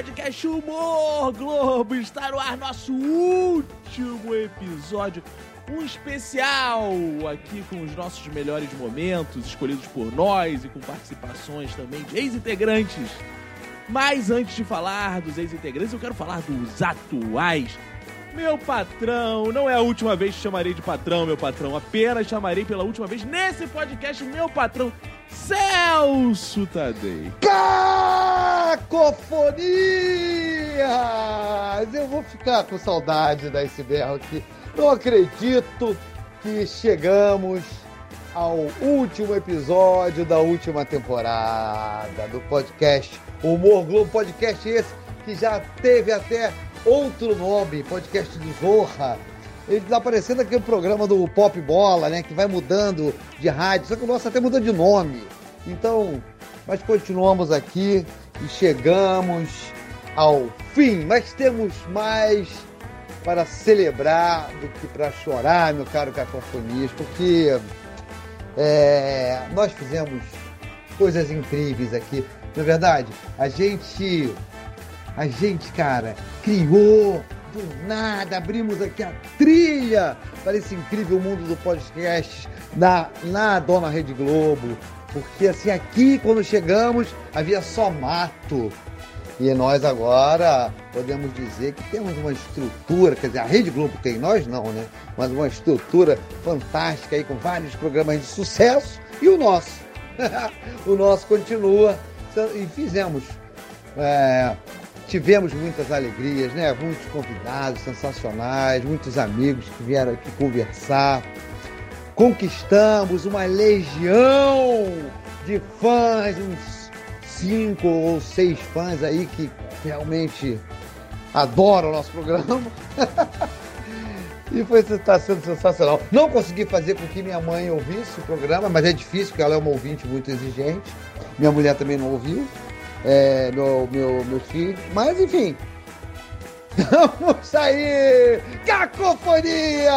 podcast Humor Globo. Está no ar nosso último episódio. Um especial aqui com os nossos melhores momentos, escolhidos por nós e com participações também de ex-integrantes. Mas antes de falar dos ex-integrantes, eu quero falar dos atuais. Meu patrão, não é a última vez que chamarei de patrão, meu patrão. Apenas chamarei pela última vez nesse podcast meu patrão, Celso Tadei. Cacofonias! Eu vou ficar com saudade da berro aqui. Não acredito que chegamos ao último episódio da última temporada do podcast Humor Globo. Podcast esse que já teve até outro nome, podcast do Zorra. Ele tá aparecendo aquele programa do Pop Bola, né? Que vai mudando de rádio, só que o nosso até muda de nome. Então, mas continuamos aqui e chegamos ao fim. Mas temos mais para celebrar do que para chorar, meu caro Cacofonias, porque é, nós fizemos coisas incríveis aqui. Na é verdade, a gente a gente, cara, criou do nada, abrimos aqui a trilha para esse incrível mundo do podcast na, na Dona Rede Globo. Porque assim, aqui quando chegamos havia só mato. E nós agora podemos dizer que temos uma estrutura, quer dizer, a Rede Globo tem, nós não, né? Mas uma estrutura fantástica aí com vários programas de sucesso e o nosso. o nosso continua e fizemos é, Tivemos muitas alegrias, né? Muitos convidados sensacionais, muitos amigos que vieram aqui conversar. Conquistamos uma legião de fãs, uns cinco ou seis fãs aí que realmente adoram o nosso programa. E foi está sendo sensacional. Não consegui fazer com que minha mãe ouvisse o programa, mas é difícil, porque ela é uma ouvinte muito exigente. Minha mulher também não ouviu é, meu, meu, meu filho. Mas enfim. Vamos aí! Cacofonias!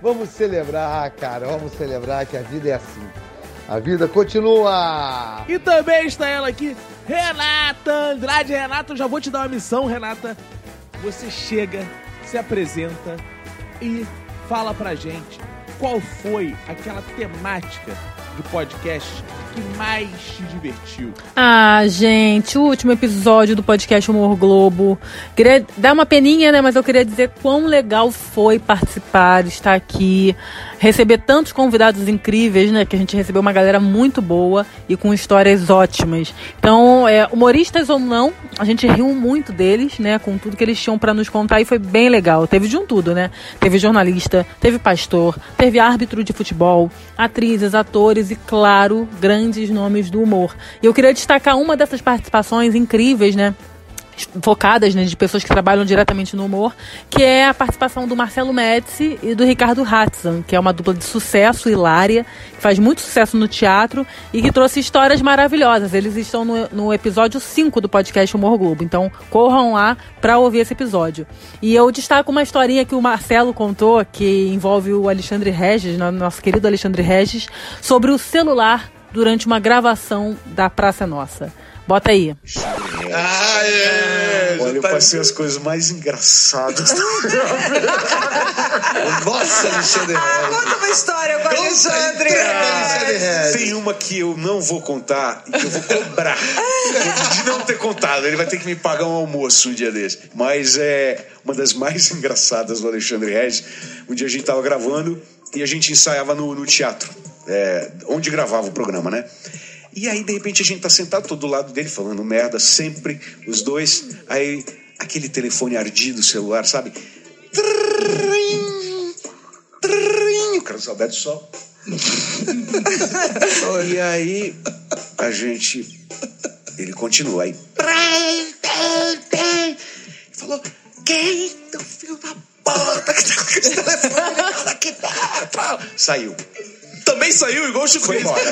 Vamos celebrar, cara. Vamos celebrar que a vida é assim. A vida continua! E também está ela aqui, Renata Andrade. Renata, eu já vou te dar uma missão, Renata. Você chega, se apresenta e fala pra gente qual foi aquela temática do podcast que mais te divertiu? Ah, gente, o último episódio do podcast Humor Globo. Queria dar uma peninha, né? Mas eu queria dizer quão legal foi participar, estar aqui, receber tantos convidados incríveis, né? Que a gente recebeu uma galera muito boa e com histórias ótimas. Então, é, humoristas ou não, a gente riu muito deles, né? Com tudo que eles tinham para nos contar e foi bem legal. Teve de um tudo, né? Teve jornalista, teve pastor, teve árbitro de futebol, atrizes, atores e, claro, grandes grandes nomes do humor. E eu queria destacar uma dessas participações incríveis, né? focadas, né, de pessoas que trabalham diretamente no humor, que é a participação do Marcelo Médici e do Ricardo Hatzan, que é uma dupla de sucesso, hilária, que faz muito sucesso no teatro e que trouxe histórias maravilhosas. Eles estão no, no episódio 5 do podcast Humor Globo, então corram lá para ouvir esse episódio. E eu destaco uma historinha que o Marcelo contou, que envolve o Alexandre Regis, nosso querido Alexandre Regis, sobre o celular durante uma gravação da Praça Nossa. Bota aí. Ah, é! Olha, eu passei as coisas mais engraçadas. Nossa, Alexandre Ah, conta uma história com o Alexandre. Tem uma que eu não vou contar e que eu vou cobrar de não ter contado. Ele vai ter que me pagar um almoço um dia desse. Mas é uma das mais engraçadas do Alexandre Regis. Um dia a gente tava gravando e a gente ensaiava no, no teatro é, onde gravava o programa, né? E aí, de repente, a gente tá sentado todo do lado dele, falando merda, sempre, os dois. Aí, aquele telefone ardido, celular, sabe? Trrrim, trrrim, o Carlos Alberto só. e aí, a gente. Ele continua aí. Falou: Quem? Teu filho da puta que tá com esse telefone aqui dentro. Saiu. Também saiu igual o Chico Foi embora.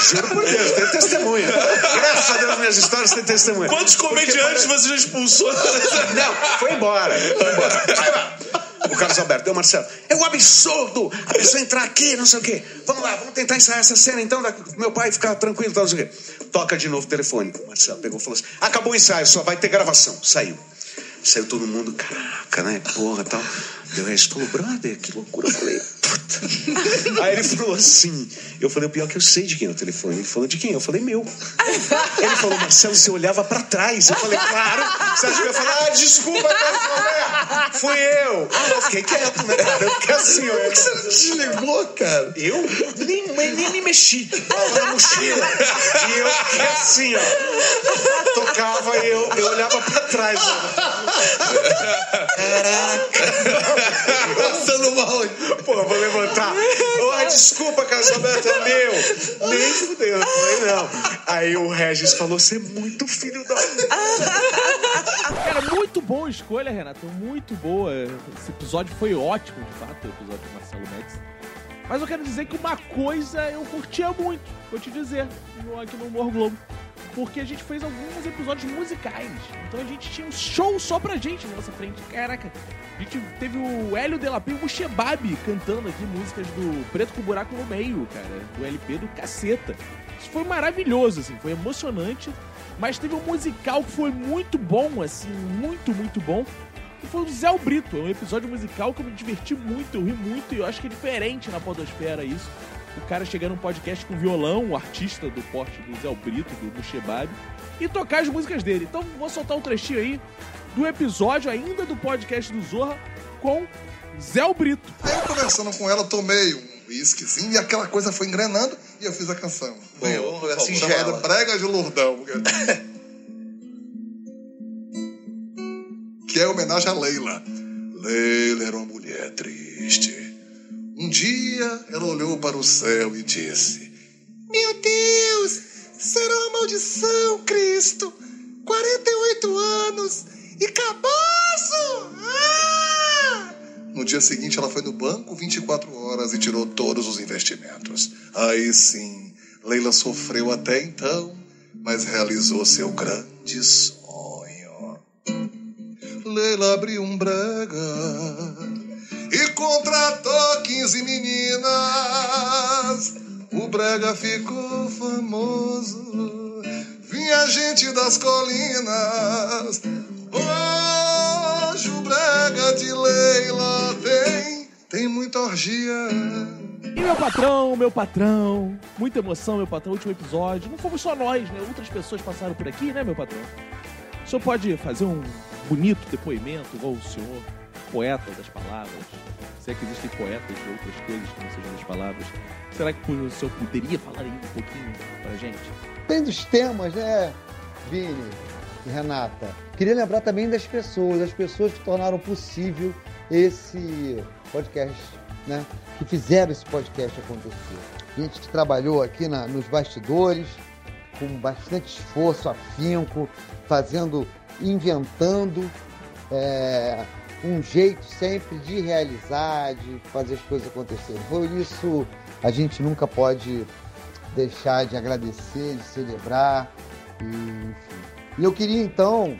Juro por Deus, tem testemunha. Graças a Deus, minhas histórias têm testemunha. Quantos comediantes você já expulsou? Não, foi embora. Foi embora. o Carlos Alberto, eu, Marcelo, é um absurdo a pessoa entrar aqui, não sei o quê. Vamos lá, vamos tentar ensaiar essa cena então, da, meu pai ficar tranquilo, tal, não sei o quê. Toca de novo o telefone. O Marcelo pegou e falou assim: acabou o ensaio, só vai ter gravação. Saiu. Saiu todo mundo, caraca, né? Porra tal. Deu resto, falou, brother, que loucura. Eu falei, puta. Aí ele falou assim: eu falei, o pior é que eu sei de quem é o telefone. Ele falou, de quem? Eu falei, meu. Ele falou, Marcelo, você olhava pra trás. Eu falei, claro. Você acha que eu ia falar, ah, desculpa, cara, fui eu. Eu fiquei quieto, né, cara? Eu fiquei assim, ó. Você desligou, cara? Eu nem, nem me mexi. Tava na mochila. E eu fiquei assim, ó. Tocava e eu, eu olhava pra trás. Ó. Passando mal. Pô, vou levantar. Oh, desculpa, Carlos Alberto, é meu. Nem fudeu, eu falei, não. Aí o Regis falou, você é muito filho da... Cara, muito boa escolha, Renato. Muito boa. Esse episódio foi ótimo, de fato, o episódio do Marcelo Médici. Mas eu quero dizer que uma coisa eu curtia muito, vou te dizer, aqui no Humor Globo. Porque a gente fez alguns episódios musicais. Então a gente tinha um show só pra gente na nossa frente. Caraca, a gente teve o Hélio Delapé e o Shebab cantando aqui músicas do Preto com Buraco no Meio, cara. Do LP do Caceta. Isso foi maravilhoso, assim, foi emocionante. Mas teve um musical que foi muito bom, assim, muito, muito bom. Que foi o Zé o Brito. É um episódio musical que eu me diverti muito, eu ri muito. E eu acho que é diferente na podosfera isso. O cara chegar num podcast com violão, o artista do porte do Zé Brito, do, Shebab, e tocar as músicas dele. Então vou soltar um trechinho aí do episódio ainda do podcast do Zorra com Zé Brito. Aí eu conversando com ela, tomei um whiskyzinho e aquela coisa foi engrenando e eu fiz a canção. Boa, Chamada singela. Brega de Lourdão. que é homenagem a Leila. Leila era uma mulher triste. Um dia ela olhou para o céu e disse: Meu Deus, será uma maldição, Cristo! 48 anos e cabaço! Ah! No dia seguinte, ela foi no banco 24 horas e tirou todos os investimentos. Aí sim, Leila sofreu até então, mas realizou seu grande sonho. Leila abriu um brega e contratou 15 meninas. O brega ficou famoso, vinha gente das colinas. Hoje o brega de Leila tem, tem muita orgia. E meu patrão, meu patrão, muita emoção, meu patrão, último episódio. Não fomos só nós, né? Outras pessoas passaram por aqui, né, meu patrão? O senhor pode fazer um bonito depoimento, igual o senhor, poeta das palavras. Se é que existem poetas de outras coisas que não sejam das palavras. Será que o senhor poderia falar aí um pouquinho pra gente? Tem dos temas, né, Vini e Renata? Queria lembrar também das pessoas, das pessoas que tornaram possível esse podcast, né? Que fizeram esse podcast acontecer. Gente que trabalhou aqui na- nos bastidores, com bastante esforço, afinco, fazendo, inventando é, um jeito sempre de realizar, de fazer as coisas acontecerem. Por isso, a gente nunca pode deixar de agradecer, de celebrar, e, enfim. E eu queria então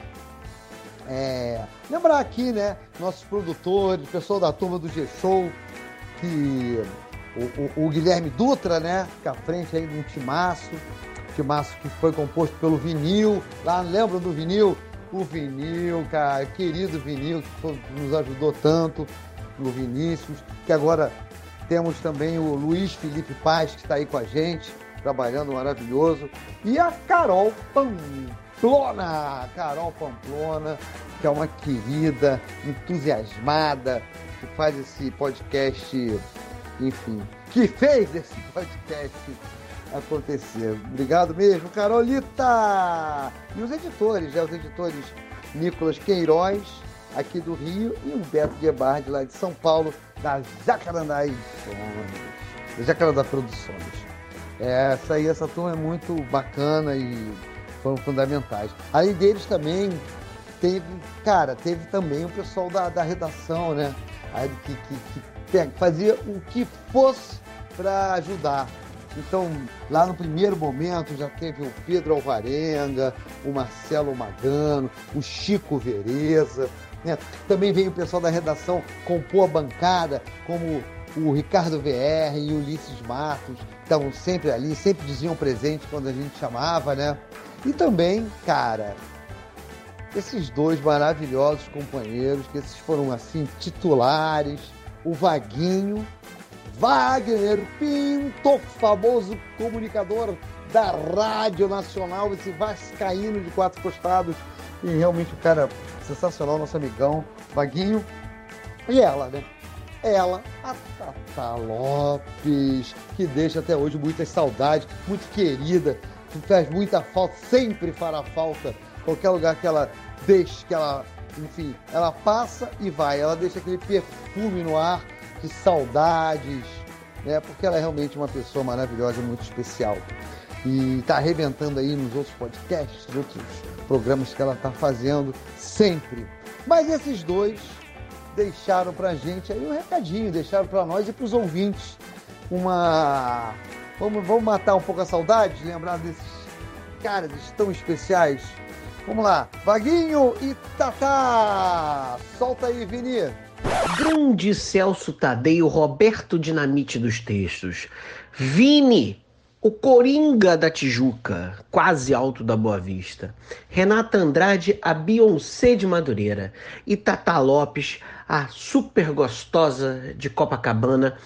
é, lembrar aqui, né, nossos produtores, pessoal da turma do G-Show, que o, o- o Guilherme Dutra, né, fica à frente aí de um timaço, timaço que foi composto pelo Vinil, lá, lembram do Vinil? O Vinil, cara, querido Vinil, que nos ajudou tanto, o Vinícius, que agora temos também o Luiz Felipe Paz, que está aí com a gente, trabalhando maravilhoso. E a Carol Pamplona, Carol Pamplona, que é uma querida, entusiasmada, que faz esse podcast, enfim, que fez esse podcast acontecer. Obrigado mesmo, Carolita! E os editores, né? Os editores Nicolas Queiroz, aqui do Rio, e Humberto Guebardi, lá de São Paulo, da Jacarandá da Jacarandá Produções. É, Essa aí, essa turma é muito bacana e foram fundamentais. Além deles também teve, cara, teve também o pessoal da, da redação, né? Que, que, que fazia o que fosse para ajudar. Então, lá no primeiro momento já teve o Pedro Alvarenga, o Marcelo Magano, o Chico Vereza, Né? Também veio o pessoal da redação compor a bancada, como o Ricardo VR e o Ulisses Matos, estavam sempre ali, sempre diziam presente quando a gente chamava, né? E também, cara, esses dois maravilhosos companheiros, que esses foram assim titulares, o Vaguinho, Wagner Pinto, famoso comunicador da Rádio Nacional, esse vascaíno de quatro costados, e realmente o cara sensacional, nosso amigão, Vaguinho. E ela, né? Ela, a Tata Lopes, que deixa até hoje muitas saudades, muito querida, que faz muita falta, sempre fará falta, qualquer lugar que ela deixe, que ela, enfim, ela passa e vai, ela deixa aquele perfume no ar de saudades, né? Porque ela é realmente uma pessoa maravilhosa, muito especial. E está arrebentando aí nos outros podcasts, outros programas que ela está fazendo sempre. Mas esses dois deixaram pra gente aí um recadinho, deixaram para nós e para os ouvintes uma. Vamos, vamos matar um pouco a saudade, lembrar desses caras tão especiais. Vamos lá, Vaguinho e Tatá! Solta aí, Vini! Grande Celso Tadei, o Roberto Dinamite dos textos. Vini, o Coringa da Tijuca, quase alto da Boa Vista. Renata Andrade, a Beyoncé de Madureira. E Tata Lopes, a super gostosa de Copacabana,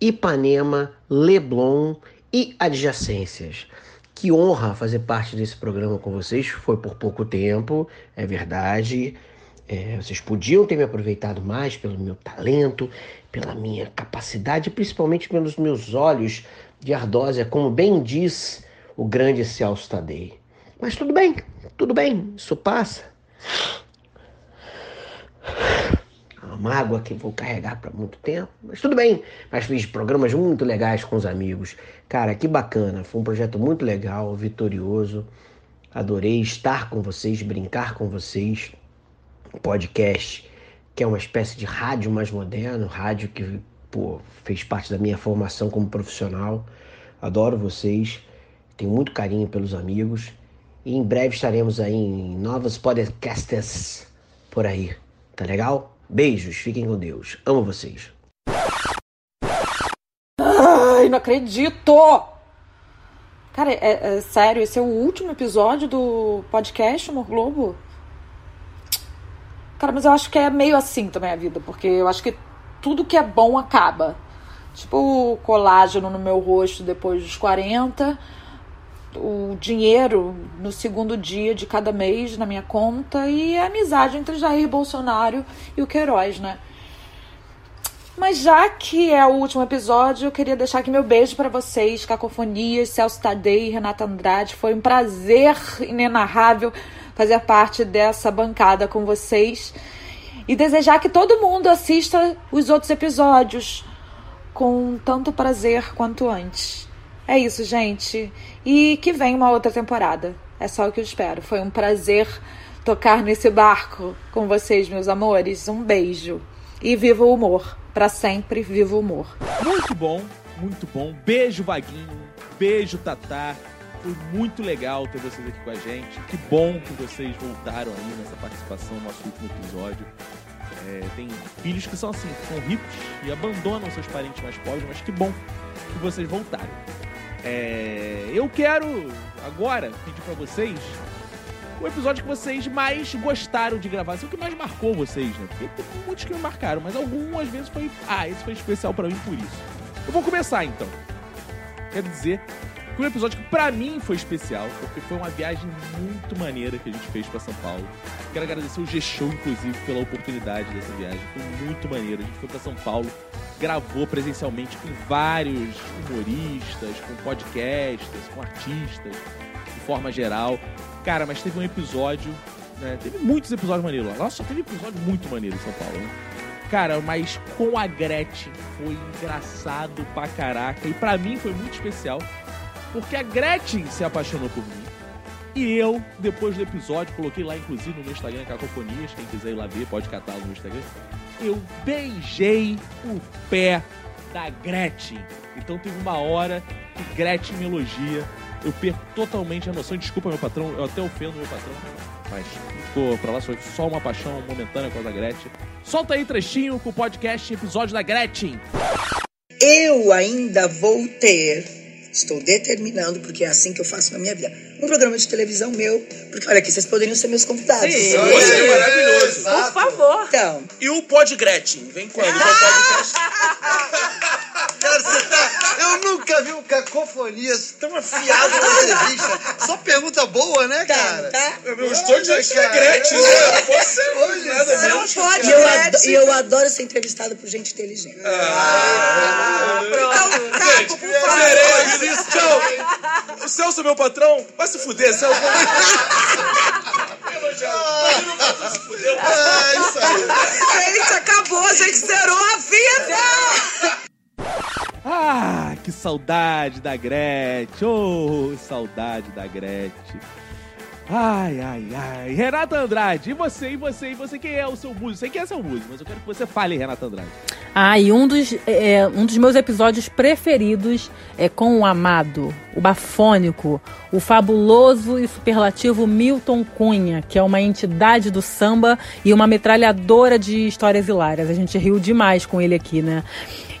Ipanema, Leblon e adjacências. Que honra fazer parte desse programa com vocês. Foi por pouco tempo, é verdade. É, vocês podiam ter me aproveitado mais pelo meu talento, pela minha capacidade, principalmente pelos meus olhos de ardósia, como bem diz o grande Celso Tadei. Mas tudo bem, tudo bem, isso passa. Uma mágoa que vou carregar para muito tempo, mas tudo bem. Mas fiz programas muito legais com os amigos. Cara, que bacana, foi um projeto muito legal, vitorioso. Adorei estar com vocês, brincar com vocês. Podcast, que é uma espécie de rádio mais moderno, rádio que pô, fez parte da minha formação como profissional. Adoro vocês, tenho muito carinho pelos amigos e em breve estaremos aí em novos podcasts por aí. Tá legal? Beijos, fiquem com Deus. Amo vocês. Ai, não acredito! Cara, é, é sério, esse é o último episódio do podcast Humor Globo? Cara, mas eu acho que é meio assim também a vida, porque eu acho que tudo que é bom acaba. Tipo colágeno no meu rosto depois dos 40, o dinheiro no segundo dia de cada mês na minha conta e a amizade entre Jair Bolsonaro e o Queiroz, né? Mas já que é o último episódio, eu queria deixar aqui meu beijo para vocês, Cacofonias, Celso Tadei Renata Andrade. Foi um prazer inenarrável fazer parte dessa bancada com vocês e desejar que todo mundo assista os outros episódios com tanto prazer quanto antes. É isso, gente. E que venha uma outra temporada. É só o que eu espero. Foi um prazer tocar nesse barco com vocês, meus amores. Um beijo. E viva o humor. Para sempre, viva o humor. Muito bom, muito bom. Beijo, Vaguinho. Beijo, Tatá. Foi muito legal ter vocês aqui com a gente. Que bom que vocês voltaram aí nessa participação no nosso último episódio. É, tem filhos que são assim, que são ricos e abandonam seus parentes mais pobres, mas que bom que vocês voltaram. É, eu quero agora pedir para vocês o episódio que vocês mais gostaram de gravar, assim, o que mais marcou vocês, né? Porque tem muitos que me marcaram, mas algumas vezes foi. Ah, esse foi especial para mim por isso. Eu vou começar então. Quero dizer que um episódio que pra mim foi especial, porque foi uma viagem muito maneira que a gente fez para São Paulo. Quero agradecer o G-Show, inclusive, pela oportunidade dessa viagem. Foi muito maneiro. A gente foi para São Paulo, gravou presencialmente com vários humoristas, com podcasters, com artistas, de forma geral. Cara, mas teve um episódio, né? Teve muitos episódios maneiros lá. Só teve episódio muito maneiro em São Paulo, né? Cara, mas com a Gretchen foi engraçado pra caraca. E pra mim foi muito especial porque a Gretchen se apaixonou por mim. E eu, depois do episódio, coloquei lá inclusive no meu Instagram, Cacofonias, quem quiser ir lá ver, pode catar no Instagram. Eu beijei o pé da Gretchen. Então teve uma hora que Gretchen me elogia eu perco totalmente a noção. Desculpa, meu patrão, eu até ofendo meu patrão, mas ficou pra lá, foi só uma paixão momentânea com a da Gretchen. Solta aí trechinho com o podcast episódio da Gretchen. Eu ainda vou ter, estou determinando, porque é assim que eu faço na minha vida, um programa de televisão meu, porque olha aqui, vocês poderiam ser meus convidados. Sim. Seria maravilhoso. Por favor. Então, E o Pod Gretchen? Vem quando? Vai podcast? Cara, você tá... Eu nunca vi um cacofonias tão afiado na entrevista. Só pergunta boa, né, tá, cara? tá? Eu estou diante da. Gretchen, né? Não posso ser Olha, nada Você não pode, e eu, ela. ado- e eu adoro ser entrevistado por gente inteligente. Ah, Pronto. Gente, merece. Tchau. O Celso é meu patrão? Vai se fuder, Celso. É isso aí. Gente, acabou, a gente zerou a vida! Ah, que saudade da Gretchen! Oh, saudade da Gretchen! Ai, ai, ai. Renata Andrade, e você, e você, e você? Quem é o seu músico? Sei quem é seu músico, mas eu quero que você fale, Renata Andrade. Ah, e um dos, é, um dos meus episódios preferidos é com o amado, o bafônico, o fabuloso e superlativo Milton Cunha, que é uma entidade do samba e uma metralhadora de histórias hilárias. A gente riu demais com ele aqui, né?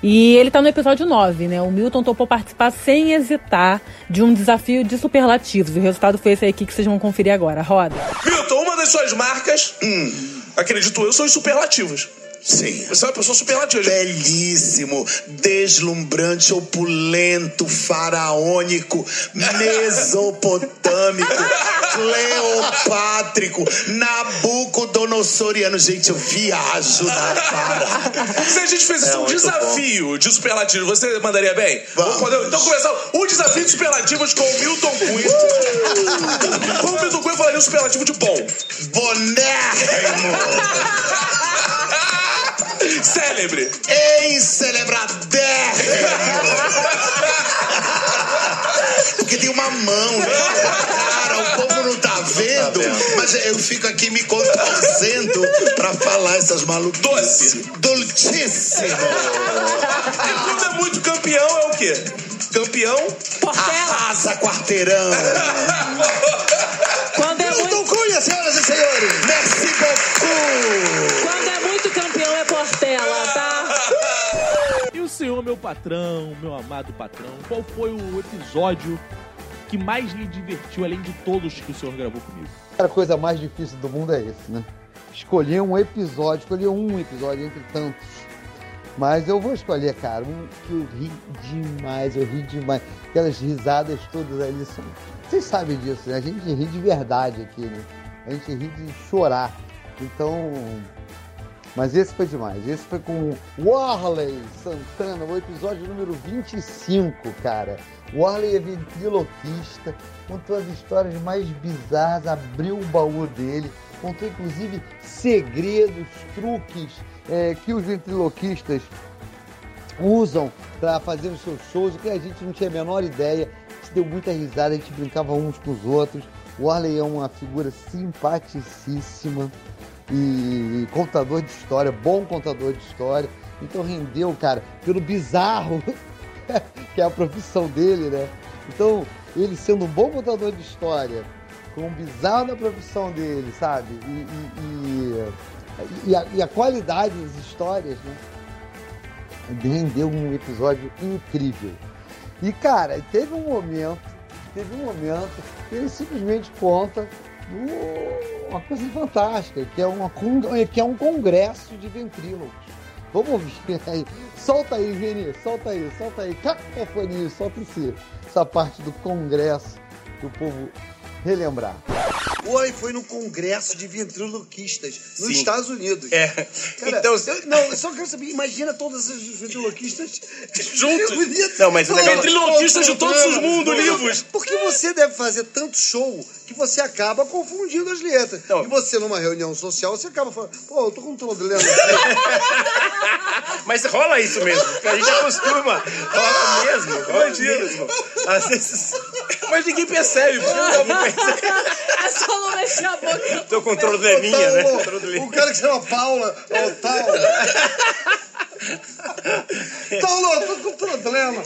E ele tá no episódio 9, né? O Milton topou participar sem hesitar de um desafio de superlativos. E o resultado foi esse aqui que vocês vão conferir agora. Roda. Milton, uma das suas marcas, acredito eu, são os superlativos. Sim. Você é uma pessoa superlativa. Belíssimo, deslumbrante, opulento, faraônico, mesopotâmico, cleopátrico, nabucodonossoriano. Gente, eu viajo na parada. Se a gente fizesse É um desafio de superlativos, você mandaria bem? Vamos. Então começar o desafio de superlativos com o Milton Cunha. Como o Milton Cunha falaria um superlativo de bom? Bonérrimo, Célebre. encelebradérrimo. Porque tem uma mão, né? cara, o povo não tá vendo, mas eu fico aqui me contorcendo pra falar essas maluquices. Doce. Dulcíssimo. E quando é muito campeão, é o quê? Campeão? Arrasa quarteirão. Quando é Milton Cunha, senhoras meu patrão, meu amado patrão, qual foi o episódio que mais lhe divertiu, além de todos que o senhor gravou comigo? A coisa mais difícil do mundo é esse, né? Escolher um episódio, escolher um episódio entre tantos. Mas eu vou escolher, cara, um que eu ri demais, eu ri demais. Aquelas risadas todas ali são. Vocês sabem disso, né? A gente ri de verdade aqui, né? A gente ri de chorar. Então. Mas esse foi demais. Esse foi com Warley Santana, o episódio número 25, cara. Warley é ventriloquista, contou as histórias mais bizarras, abriu o baú dele, contou inclusive segredos, truques é, que os ventriloquistas usam para fazer os seus shows, que a gente não tinha a menor ideia. A gente deu muita risada, a gente brincava uns com os outros. O Arley é uma figura simpaticíssima e contador de história, bom contador de história. Então rendeu, cara, pelo bizarro, que é a profissão dele, né? Então, ele sendo um bom contador de história, com o bizarro da profissão dele, sabe? E, e- e- e a, a qualidade das histórias, né? Rendeu um episódio incrível. E, cara, teve um momento, teve um momento que ele simplesmente conta uma coisa fantástica, que é, uma, con- que é um congresso de ventrílocos. Vamos ouvir aí. Solta aí, Vini, solta aí, solta aí. Cacofonia, solta esse, essa parte do congresso que o povo relembrar. Oi, foi no congresso de ventriloquistas nos Sim. Estados Unidos. É. Cara, então, eu, não, eu só quero saber, imagina todos os ventriloquistas Juntos. Não, mas é legal. Ventriloquistas de todos os mundos, livros. Porque você deve fazer tanto show que você acaba confundindo as letras. Não. E você, numa reunião social, você acaba falando, pô, eu tô com um problema. Mas rola isso mesmo, porque a gente acostuma. Rola mesmo, rola mesmo. Às vezes. Mas ninguém percebe, porque não dá pra perceber. É só não mexer a boca. Teu controle é minha, né? O cara que chama Paula, é o tal. Paulo, eu tô com problema.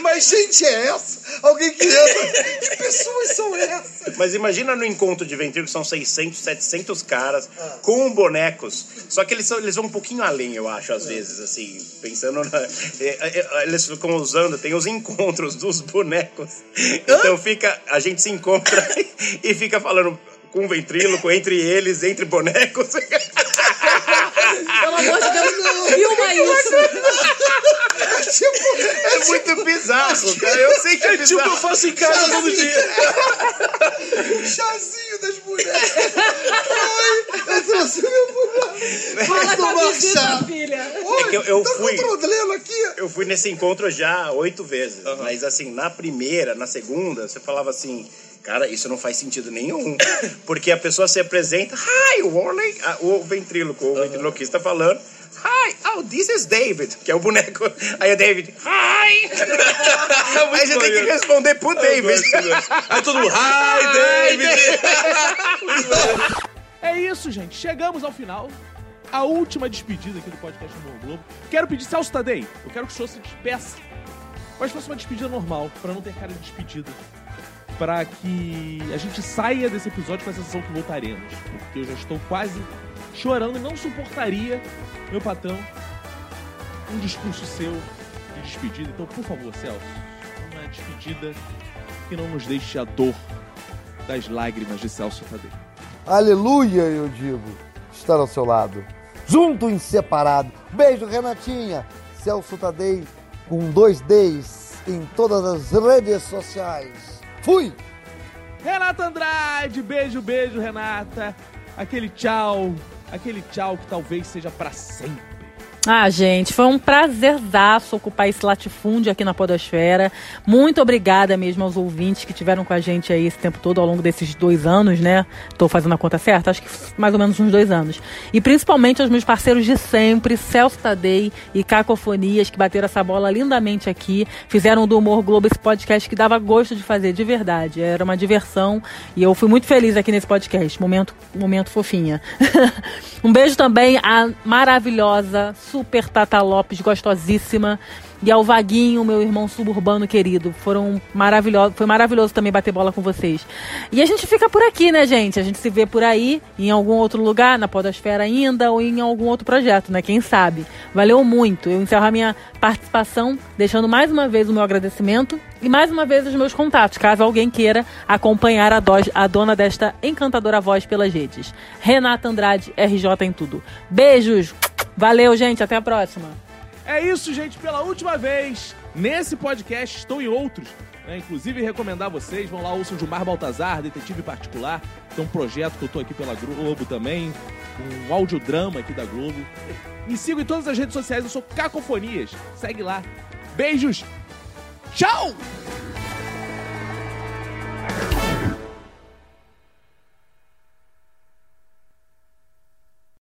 Mas gente é essa? Alguém que entra. Que pessoas são essas? Mas imagina no encontro de ventríloco, são 600, 700 caras com bonecos. Só que eles, são, eles vão um pouquinho além, eu acho, às vezes, assim, pensando na. é, é, é, Eles ficam usando, tem os encontros dos bonecos. Então fica. A gente se encontra e fica falando com ventríloco, entre eles, entre bonecos. Amor de Deus, não filma isso. É muito bizarro, cara. Eu sei que é, É tipo, bizarro. eu faço em casa todo dia. Chazinho das mulheres. Oi, eu trouxe meu boneco. Fala com a tomar visita, chá. filha. Oi, É que eu- eu tá fui- problema aqui. Eu fui nesse encontro já oito vezes. Mas assim, na primeira, na segunda, você falava assim. Cara, isso não faz sentido nenhum. Porque a pessoa se apresenta, hi, Warley, ah, o ventríloco, o ventriloquista falando, hi, oh, this is David, que é o boneco. Aí o David, hi! Aí você tem que responder pro David. Aí todo mundo, hi, David! É isso, gente. Chegamos ao final. A última despedida aqui do podcast Humor Globo. Quero pedir, Celso Tadei, eu quero que o senhor se despeça. Mas fosse uma despedida normal, pra não ter cara de despedida. Pra que a gente saia desse episódio com a sensação que voltaremos. Porque eu já estou quase chorando e não suportaria, meu patrão, um discurso seu de despedida. Então, por favor, Celso, uma despedida que não nos deixe a dor das lágrimas de Celso Tadei. Aleluia, eu digo. Estar ao seu lado. Junto, inseparado. Beijo, Renatinha. Celso Tadei com dois Ds em todas as redes sociais. Fui! Renata Andrade, beijo, beijo, Renata. Aquele tchau, aquele tchau que talvez seja pra sempre. Ah, gente, foi um prazerzaço ocupar esse latifúndio aqui na Podosfera. Muito obrigada mesmo aos ouvintes que tiveram com a gente aí esse tempo todo, ao longo desses dois anos, né? Tô fazendo a conta certa? Acho que mais ou menos uns dois anos. E principalmente aos meus parceiros de sempre, Celso Tadei e Cacofonias, que bateram essa bola lindamente aqui. Fizeram do Humor Globo esse podcast que dava gosto de fazer, de verdade. Era uma diversão e eu fui muito feliz aqui nesse podcast. Momento, momento fofinha. um beijo também à maravilhosa, super Tata Lopes, gostosíssima. E ao Vaguinho, meu irmão suburbano querido. Foram maravilhosos. Foi maravilhoso também bater bola com vocês. E a gente fica por aqui, né, gente? A gente se vê por aí, em algum outro lugar, na Podosfera ainda, ou em algum outro projeto, né? Quem sabe? Valeu muito. Eu encerro a minha participação, deixando mais uma vez o meu agradecimento e mais uma vez os meus contatos, caso alguém queira acompanhar a, a dona desta encantadora voz pelas redes. Renata Andrade, RJ em tudo. Beijos! Valeu, gente. Até a próxima. É isso, gente. Pela última vez nesse podcast, estou em outros. Né? Inclusive, recomendar a vocês, vão lá, ouçam Gilmar Baltazar, Detetive Particular. Tem um projeto que eu estou aqui pela Globo também, um audiodrama aqui da Globo. Me sigam em todas as redes sociais, eu sou Cacofonias. Segue lá. Beijos! Tchau!